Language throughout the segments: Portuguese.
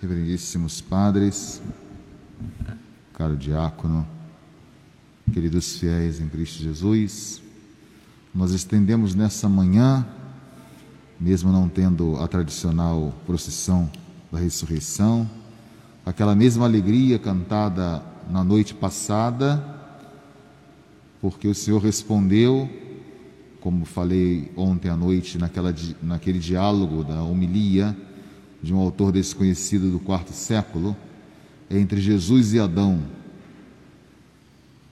reverendíssimos padres, caro diácono, queridos fiéis em Cristo Jesus, nós estendemos nessa manhã, mesmo não tendo a tradicional procissão da ressurreição, aquela mesma alegria cantada na noite passada, porque o Senhor respondeu, como falei ontem à noite, naquela, naquele diálogo da homilia, de um autor desconhecido do quarto século, entre Jesus e Adão,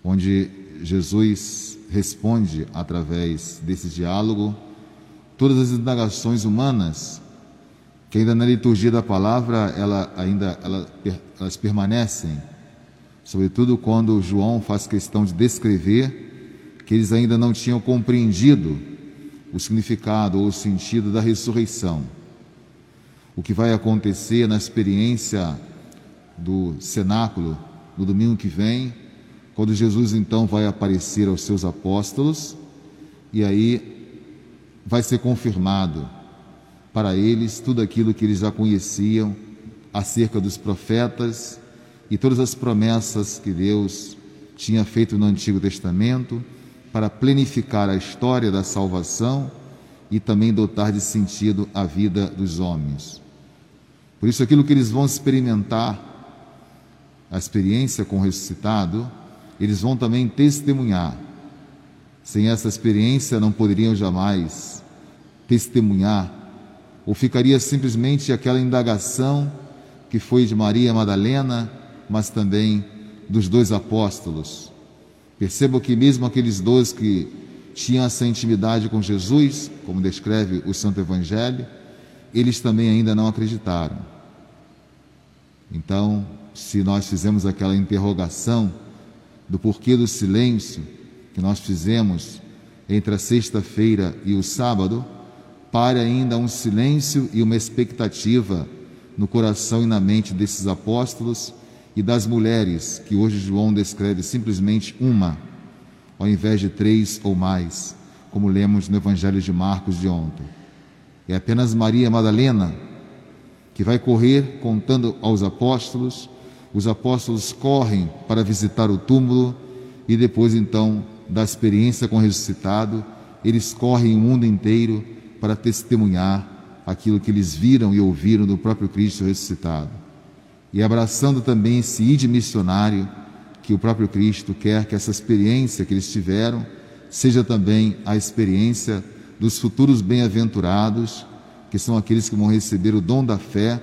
onde Jesus responde através desse diálogo todas as indagações humanas que ainda na liturgia da palavra ela ainda ela, elas permanecem, sobretudo quando João faz questão de descrever que eles ainda não tinham compreendido o significado ou o sentido da ressurreição o que vai acontecer na experiência do cenáculo no domingo que vem, quando Jesus então vai aparecer aos seus apóstolos e aí vai ser confirmado para eles tudo aquilo que eles já conheciam acerca dos profetas e todas as promessas que Deus tinha feito no Antigo Testamento para planificar a história da salvação e também dotar de sentido a vida dos homens. Por isso, aquilo que eles vão experimentar, a experiência com o ressuscitado, eles vão também testemunhar. Sem essa experiência, não poderiam jamais testemunhar, ou ficaria simplesmente aquela indagação que foi de Maria Madalena, mas também dos dois apóstolos. Percebo que, mesmo aqueles dois que tinham essa intimidade com Jesus, como descreve o Santo Evangelho, eles também ainda não acreditaram. Então, se nós fizemos aquela interrogação do porquê do silêncio que nós fizemos entre a sexta-feira e o sábado, pare ainda um silêncio e uma expectativa no coração e na mente desses apóstolos e das mulheres, que hoje João descreve simplesmente uma, ao invés de três ou mais, como lemos no Evangelho de Marcos de ontem. É apenas Maria Madalena que vai correr contando aos apóstolos. Os apóstolos correm para visitar o túmulo e depois então da experiência com o ressuscitado, eles correm o mundo inteiro para testemunhar aquilo que eles viram e ouviram do próprio Cristo ressuscitado. E abraçando também esse ide missionário que o próprio Cristo quer que essa experiência que eles tiveram seja também a experiência dos futuros bem-aventurados, que são aqueles que vão receber o dom da fé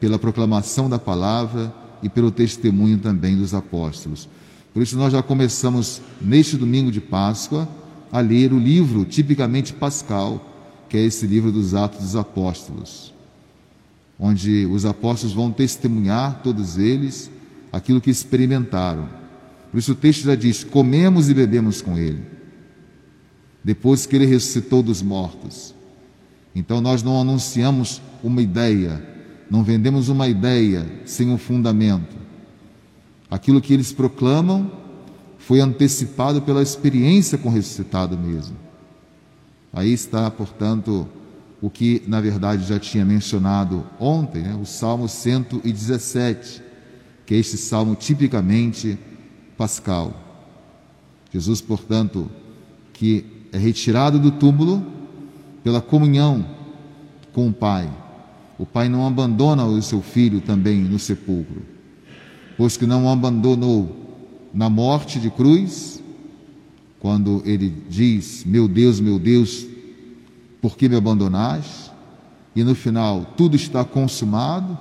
pela proclamação da palavra e pelo testemunho também dos apóstolos. Por isso, nós já começamos neste domingo de Páscoa a ler o livro tipicamente pascal, que é esse livro dos Atos dos Apóstolos, onde os apóstolos vão testemunhar, todos eles, aquilo que experimentaram. Por isso, o texto já diz: comemos e bebemos com ele depois que ele ressuscitou dos mortos. Então nós não anunciamos uma ideia, não vendemos uma ideia sem um fundamento. Aquilo que eles proclamam foi antecipado pela experiência com o ressuscitado mesmo. Aí está, portanto, o que na verdade já tinha mencionado ontem, né? o Salmo 117, que é este salmo tipicamente pascal. Jesus, portanto, que é retirado do túmulo pela comunhão com o Pai. O Pai não abandona o seu filho também no sepulcro, pois que não o abandonou na morte de cruz, quando ele diz: Meu Deus, meu Deus, por que me abandonaste? E no final, tudo está consumado,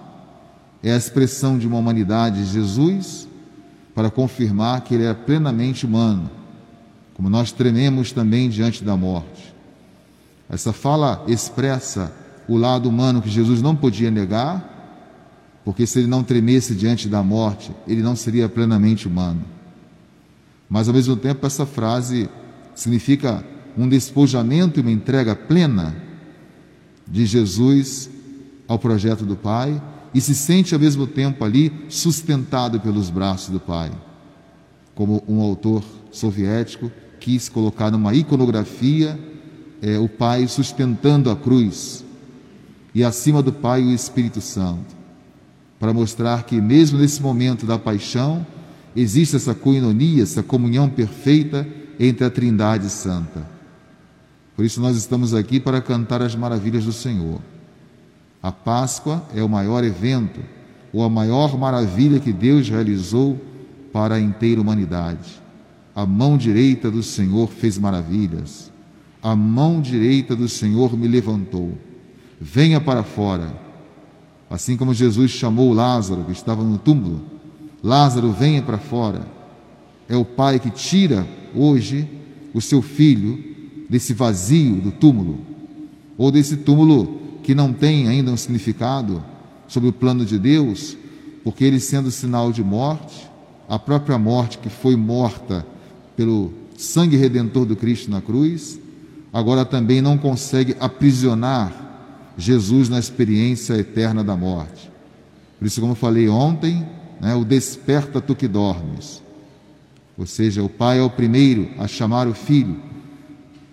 é a expressão de uma humanidade de Jesus para confirmar que ele é plenamente humano como nós trememos também diante da morte. Essa fala expressa o lado humano que Jesus não podia negar, porque se ele não tremesse diante da morte, ele não seria plenamente humano. Mas ao mesmo tempo, essa frase significa um despojamento e uma entrega plena de Jesus ao projeto do Pai e se sente ao mesmo tempo ali sustentado pelos braços do Pai. Como um autor soviético quis colocar numa iconografia é, o Pai sustentando a cruz e acima do Pai o Espírito Santo. para mostrar que, mesmo nesse momento da paixão, existe essa coinonia, essa comunhão perfeita entre a Trindade Santa. Por isso, nós estamos aqui para cantar as maravilhas do Senhor. A Páscoa é o maior evento, ou a maior maravilha que Deus realizou para a inteira humanidade. A mão direita do Senhor fez maravilhas. A mão direita do Senhor me levantou. Venha para fora. Assim como Jesus chamou Lázaro, que estava no túmulo, Lázaro, venha para fora. É o Pai que tira hoje o seu filho desse vazio do túmulo, ou desse túmulo que não tem ainda um significado sobre o plano de Deus, porque ele sendo sinal de morte, a própria morte que foi morta pelo sangue redentor do Cristo na cruz, agora também não consegue aprisionar Jesus na experiência eterna da morte. Por isso, como falei ontem, né, o desperta tu que dormes. Ou seja, o pai é o primeiro a chamar o filho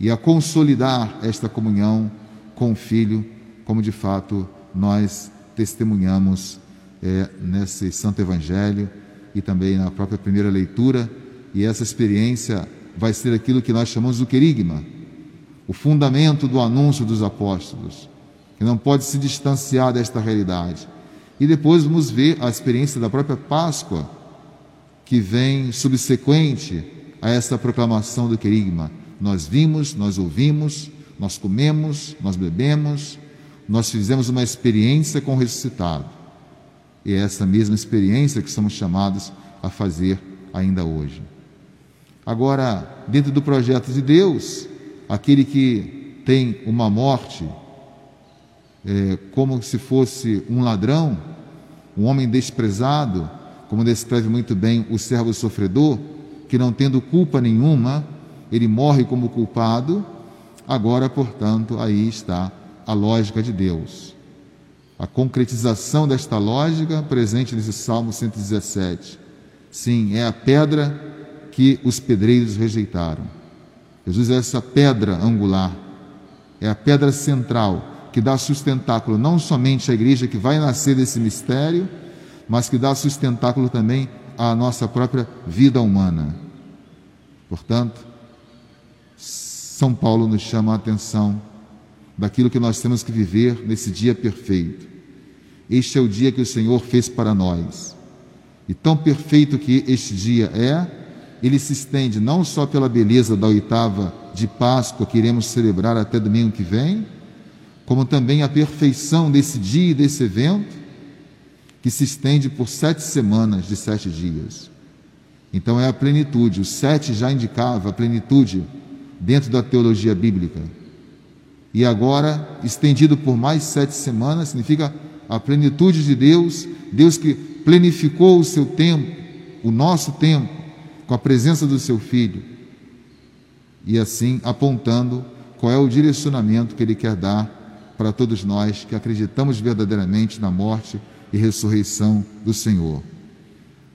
e a consolidar esta comunhão com o filho, como de fato nós testemunhamos é, nesse Santo Evangelho e também na própria primeira leitura. E essa experiência vai ser aquilo que nós chamamos do querigma, o fundamento do anúncio dos apóstolos, que não pode se distanciar desta realidade. E depois vamos ver a experiência da própria Páscoa, que vem subsequente a essa proclamação do querigma. Nós vimos, nós ouvimos, nós comemos, nós bebemos, nós fizemos uma experiência com o ressuscitado. E é essa mesma experiência que somos chamados a fazer ainda hoje. Agora, dentro do projeto de Deus, aquele que tem uma morte é, como se fosse um ladrão, um homem desprezado, como descreve muito bem o servo sofredor, que não tendo culpa nenhuma, ele morre como culpado. Agora, portanto, aí está a lógica de Deus. A concretização desta lógica presente nesse Salmo 117. Sim, é a pedra que os pedreiros rejeitaram. Jesus é essa pedra angular, é a pedra central que dá sustentáculo não somente à igreja que vai nascer desse mistério, mas que dá sustentáculo também à nossa própria vida humana. Portanto, São Paulo nos chama a atenção daquilo que nós temos que viver nesse dia perfeito. Este é o dia que o Senhor fez para nós. E tão perfeito que este dia é, ele se estende não só pela beleza da oitava de Páscoa que iremos celebrar até domingo que vem, como também a perfeição desse dia e desse evento, que se estende por sete semanas de sete dias. Então é a plenitude, o sete já indicava a plenitude dentro da teologia bíblica. E agora, estendido por mais sete semanas, significa a plenitude de Deus, Deus que plenificou o seu tempo, o nosso tempo, com a presença do seu Filho, e assim apontando qual é o direcionamento que Ele quer dar para todos nós que acreditamos verdadeiramente na morte e ressurreição do Senhor.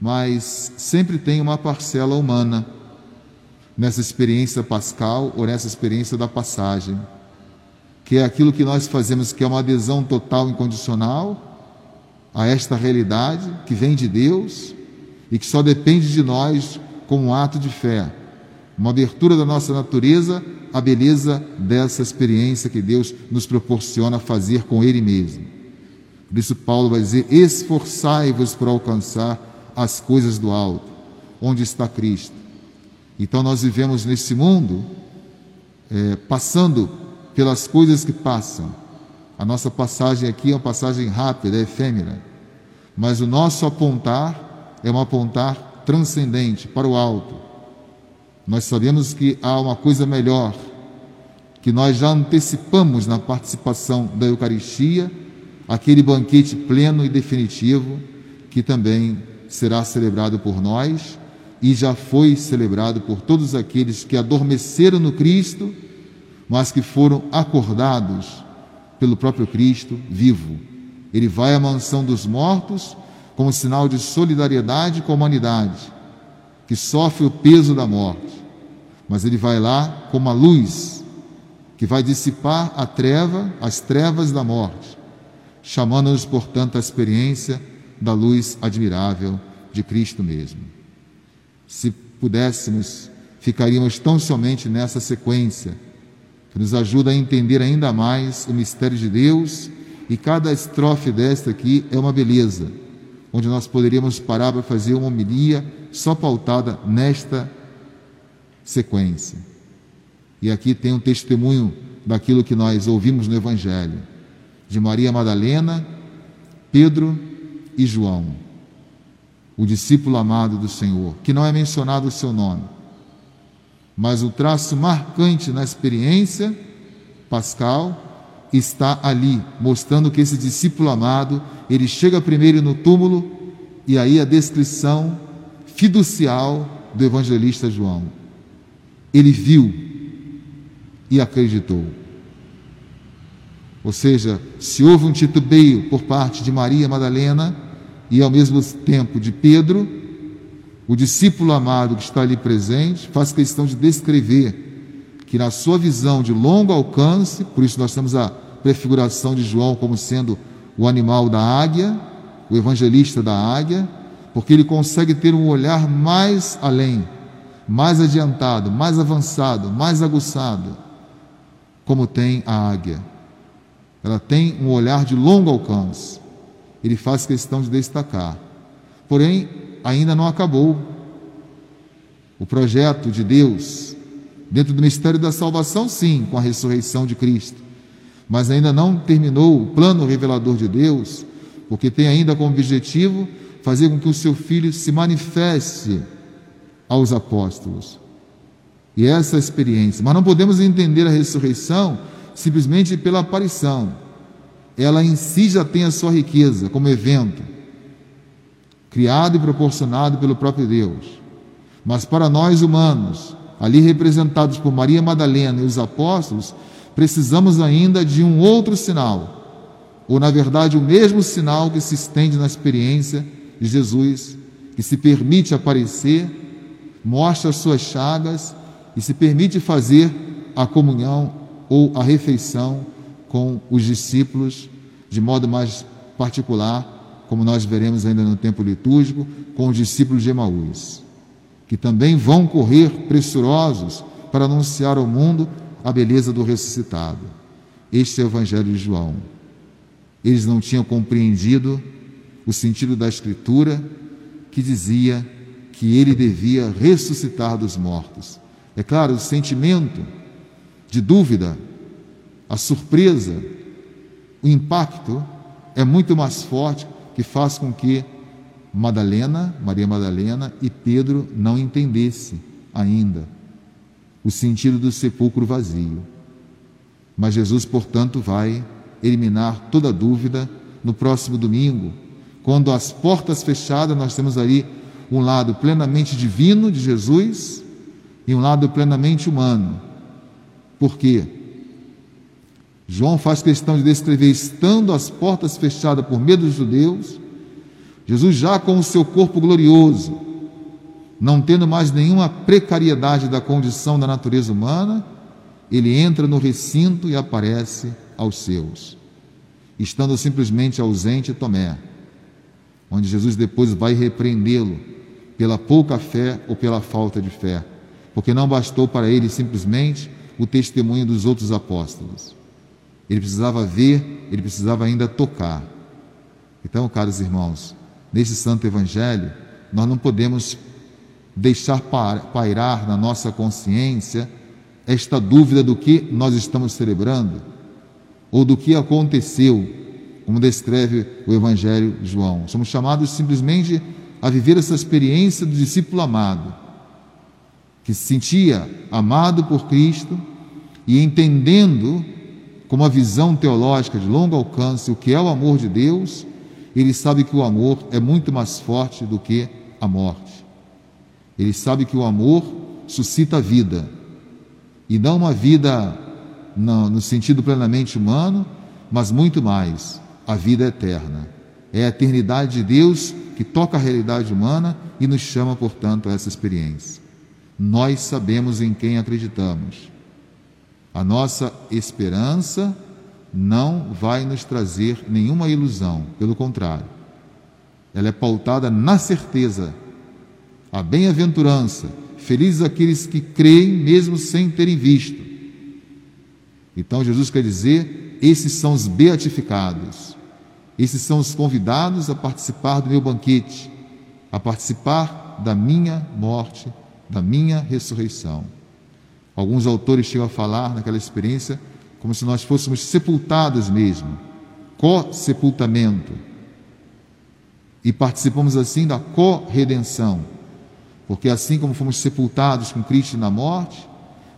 Mas sempre tem uma parcela humana nessa experiência pascal ou nessa experiência da passagem, que é aquilo que nós fazemos, que é uma adesão total incondicional a esta realidade que vem de Deus e que só depende de nós como um ato de fé, uma abertura da nossa natureza a beleza dessa experiência que Deus nos proporciona fazer com Ele mesmo. Por isso, Paulo vai dizer: esforçai-vos por alcançar as coisas do alto, onde está Cristo. Então, nós vivemos nesse mundo, é, passando pelas coisas que passam. A nossa passagem aqui é uma passagem rápida, é efêmera, mas o nosso apontar é um apontar transcendente para o alto nós sabemos que há uma coisa melhor, que nós já antecipamos na participação da Eucaristia, aquele banquete pleno e definitivo que também será celebrado por nós e já foi celebrado por todos aqueles que adormeceram no Cristo, mas que foram acordados pelo próprio Cristo vivo. Ele vai à mansão dos mortos como sinal de solidariedade com a humanidade que sofre o peso da morte, mas ele vai lá como a luz que vai dissipar a treva, as trevas da morte, chamando-nos, portanto, à experiência da luz admirável de Cristo mesmo. Se pudéssemos, ficaríamos tão somente nessa sequência, que nos ajuda a entender ainda mais o mistério de Deus, e cada estrofe desta aqui é uma beleza, onde nós poderíamos parar para fazer uma homilia só pautada nesta sequência. E aqui tem um testemunho daquilo que nós ouvimos no Evangelho, de Maria Madalena, Pedro e João, o discípulo amado do Senhor, que não é mencionado o seu nome, mas o traço marcante na experiência pascal está ali, mostrando que esse discípulo amado, ele chega primeiro no túmulo e aí a descrição fiducial do evangelista João. Ele viu e acreditou. Ou seja, se houve um titubeio por parte de Maria Madalena e ao mesmo tempo de Pedro, o discípulo amado que está ali presente faz questão de descrever que, na sua visão de longo alcance, por isso nós temos a prefiguração de João como sendo o animal da águia, o evangelista da águia, porque ele consegue ter um olhar mais além, mais adiantado, mais avançado, mais aguçado, como tem a águia. Ela tem um olhar de longo alcance. Ele faz questão de destacar. Porém, ainda não acabou. O projeto de Deus, dentro do mistério da salvação, sim, com a ressurreição de Cristo, mas ainda não terminou o plano revelador de Deus, porque tem ainda como objetivo fazer com que o seu filho se manifeste aos apóstolos. E essa experiência, mas não podemos entender a ressurreição simplesmente pela aparição. Ela em si já tem a sua riqueza como evento, criado e proporcionado pelo próprio Deus. Mas para nós humanos, ali representados por Maria Madalena e os apóstolos, precisamos ainda de um outro sinal, ou na verdade o mesmo sinal que se estende na experiência de Jesus, que se permite aparecer, mostra as suas chagas e se permite fazer a comunhão ou a refeição com os discípulos, de modo mais particular, como nós veremos ainda no tempo litúrgico, com os discípulos de Emaús, que também vão correr pressurosos para anunciar ao mundo a beleza do ressuscitado. Este é o Evangelho de João. Eles não tinham compreendido o sentido da Escritura que dizia que ele devia ressuscitar dos mortos. É claro, o sentimento de dúvida, a surpresa, o impacto é muito mais forte que faz com que Madalena, Maria Madalena e Pedro não entendessem ainda o sentido do sepulcro vazio. Mas Jesus, portanto, vai eliminar toda dúvida no próximo domingo, quando as portas fechadas, nós temos ali um lado plenamente divino de Jesus e um lado plenamente humano por quê? João faz questão de descrever, estando as portas fechadas por medo dos judeus, Jesus já com o seu corpo glorioso, não tendo mais nenhuma precariedade da condição da natureza humana, ele entra no recinto e aparece aos seus, estando simplesmente ausente Tomé, onde Jesus depois vai repreendê-lo pela pouca fé ou pela falta de fé, porque não bastou para ele simplesmente o testemunho dos outros apóstolos. Ele precisava ver, ele precisava ainda tocar. Então, caros irmãos, nesse santo evangelho, nós não podemos deixar pairar na nossa consciência esta dúvida do que nós estamos celebrando ou do que aconteceu, como descreve o evangelho de João. Somos chamados simplesmente a viver essa experiência do discípulo amado que se sentia amado por Cristo e entendendo com uma visão teológica de longo alcance o que é o amor de Deus, ele sabe que o amor é muito mais forte do que a morte. Ele sabe que o amor suscita vida, e não uma vida no, no sentido plenamente humano, mas muito mais, a vida eterna. É a eternidade de Deus que toca a realidade humana e nos chama, portanto, a essa experiência nós sabemos em quem acreditamos. A nossa esperança não vai nos trazer nenhuma ilusão, pelo contrário. ela é pautada na certeza, a bem-aventurança, felizes aqueles que creem mesmo sem terem visto. Então Jesus quer dizer: esses são os beatificados, esses são os convidados a participar do meu banquete, a participar da minha morte, da minha ressurreição. Alguns autores chegam a falar naquela experiência como se nós fôssemos sepultados mesmo, co-sepultamento. E participamos assim da co-redenção, porque assim como fomos sepultados com Cristo na morte,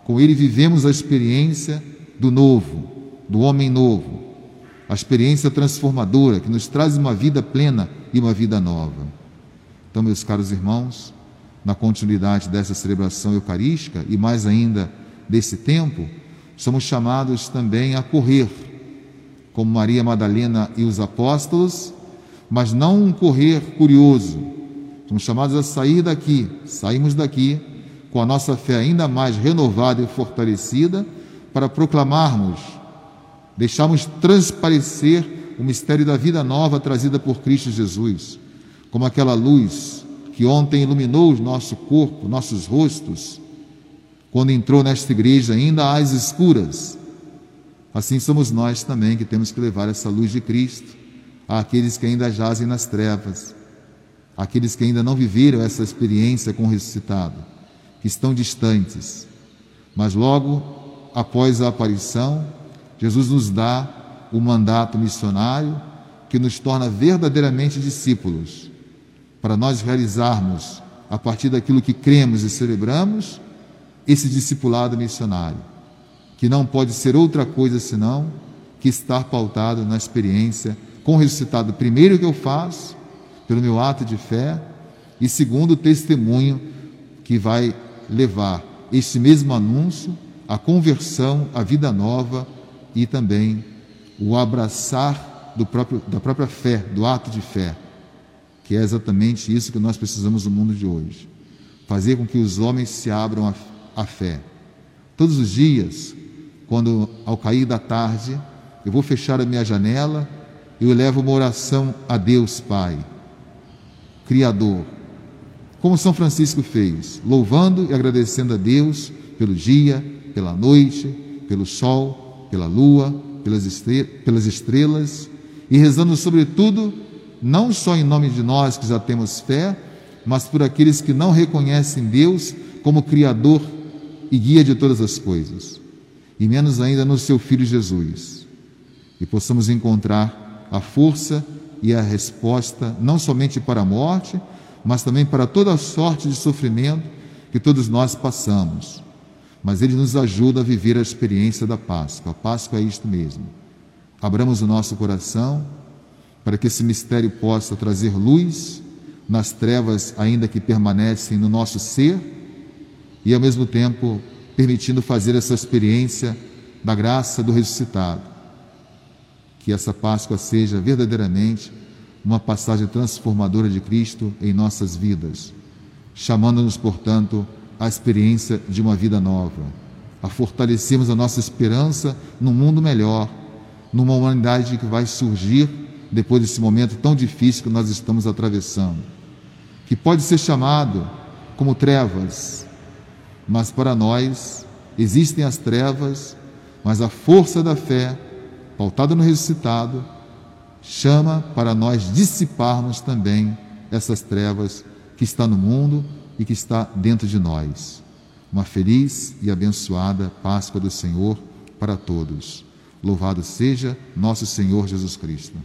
com Ele vivemos a experiência do novo, do homem novo, a experiência transformadora que nos traz uma vida plena e uma vida nova. Então, meus caros irmãos, na continuidade dessa celebração eucarística e mais ainda desse tempo, somos chamados também a correr, como Maria Madalena e os apóstolos, mas não um correr curioso. Somos chamados a sair daqui, saímos daqui com a nossa fé ainda mais renovada e fortalecida para proclamarmos, deixarmos transparecer o mistério da vida nova trazida por Cristo Jesus, como aquela luz que ontem iluminou o nosso corpo, nossos rostos, quando entrou nesta igreja ainda às escuras. Assim somos nós também que temos que levar essa luz de Cristo àqueles que ainda jazem nas trevas, àqueles que ainda não viveram essa experiência com o ressuscitado, que estão distantes. Mas logo após a aparição, Jesus nos dá o mandato missionário que nos torna verdadeiramente discípulos, para nós realizarmos, a partir daquilo que cremos e celebramos, esse discipulado missionário, que não pode ser outra coisa senão que estar pautado na experiência com o ressuscitado, primeiro que eu faço, pelo meu ato de fé, e segundo o testemunho que vai levar esse mesmo anúncio, a conversão, a vida nova e também o abraçar próprio, da própria fé, do ato de fé, que é exatamente isso que nós precisamos no mundo de hoje. Fazer com que os homens se abram a fé. Todos os dias, quando ao cair da tarde, eu vou fechar a minha janela, eu levo uma oração a Deus Pai, Criador, como São Francisco fez, louvando e agradecendo a Deus pelo dia, pela noite, pelo sol, pela lua, pelas estrelas, e rezando sobretudo, não só em nome de nós que já temos fé, mas por aqueles que não reconhecem Deus como Criador e guia de todas as coisas, e menos ainda no seu Filho Jesus, e possamos encontrar a força e a resposta não somente para a morte, mas também para toda a sorte de sofrimento que todos nós passamos. Mas Ele nos ajuda a viver a experiência da Páscoa. A Páscoa é isto mesmo. Abramos o nosso coração para que esse mistério possa trazer luz nas trevas ainda que permanecem no nosso ser e ao mesmo tempo permitindo fazer essa experiência da graça do ressuscitado. Que essa Páscoa seja verdadeiramente uma passagem transformadora de Cristo em nossas vidas, chamando-nos, portanto, à experiência de uma vida nova, a fortalecermos a nossa esperança num mundo melhor, numa humanidade que vai surgir depois desse momento tão difícil que nós estamos atravessando, que pode ser chamado como trevas, mas para nós existem as trevas, mas a força da fé, pautada no ressuscitado, chama para nós dissiparmos também essas trevas que está no mundo e que está dentro de nós. Uma feliz e abençoada Páscoa do Senhor para todos. Louvado seja nosso Senhor Jesus Cristo.